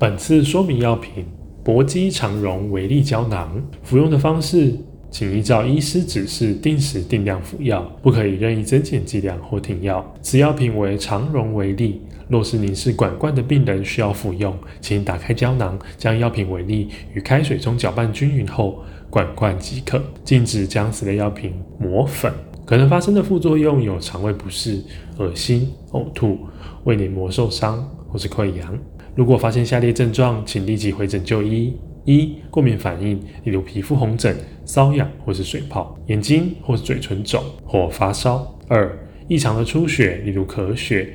本次说明药品：薄基肠溶微粒胶囊。服用的方式，请依照医师指示定时定量服药，不可以任意增减剂量或停药。此药品为肠溶微粒。若是您是管灌的病人需要服用，请打开胶囊，将药品微粒于开水中搅拌均匀后管罐即可。禁止将此类药品磨粉。可能发生的副作用有肠胃不适、恶心、呕吐、胃黏膜受伤或是溃疡。如果发现下列症状，请立即回诊就医：一、过敏反应，例如皮肤红疹、瘙痒或是水泡；眼睛或是嘴唇肿或发烧；二、异常的出血，例如咳血。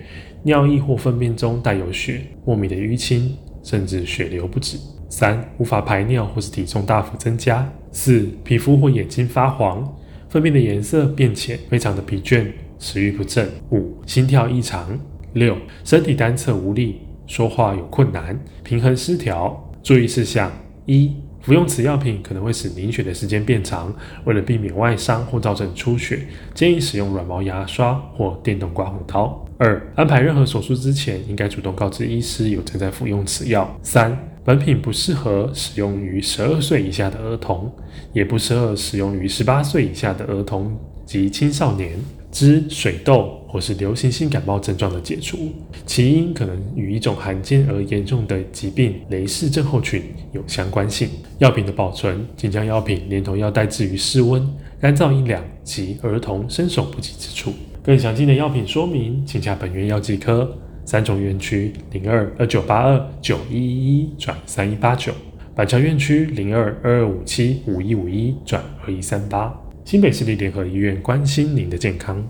尿液或粪便中带有血，莫名的淤青，甚至血流不止。三、无法排尿或是体重大幅增加。四、皮肤或眼睛发黄，粪便的颜色变浅，非常的疲倦，食欲不振。五、心跳异常。六、身体单侧无力，说话有困难，平衡失调。注意事项：一、服用此药品可能会使凝血的时间变长，为了避免外伤或造成出血，建议使用软毛牙刷或电动刮胡刀。二、安排任何手术之前，应该主动告知医师有正在服用此药。三、本品不适合使用于十二岁以下的儿童，也不适合使用于十八岁以下的儿童及青少年。之水痘或是流行性感冒症状的解除，其因可能与一种罕见而严重的疾病——雷氏症候群有相关性。药品的保存，请将药品连同药袋置于室温、干燥、阴凉及儿童伸手不及之处。更详尽的药品说明，请洽本院药剂科。三重院区零二二九八二九一一一转三一八九，板桥院区零二二二五七五一五一转二一三八。新北市立联合医院关心您的健康。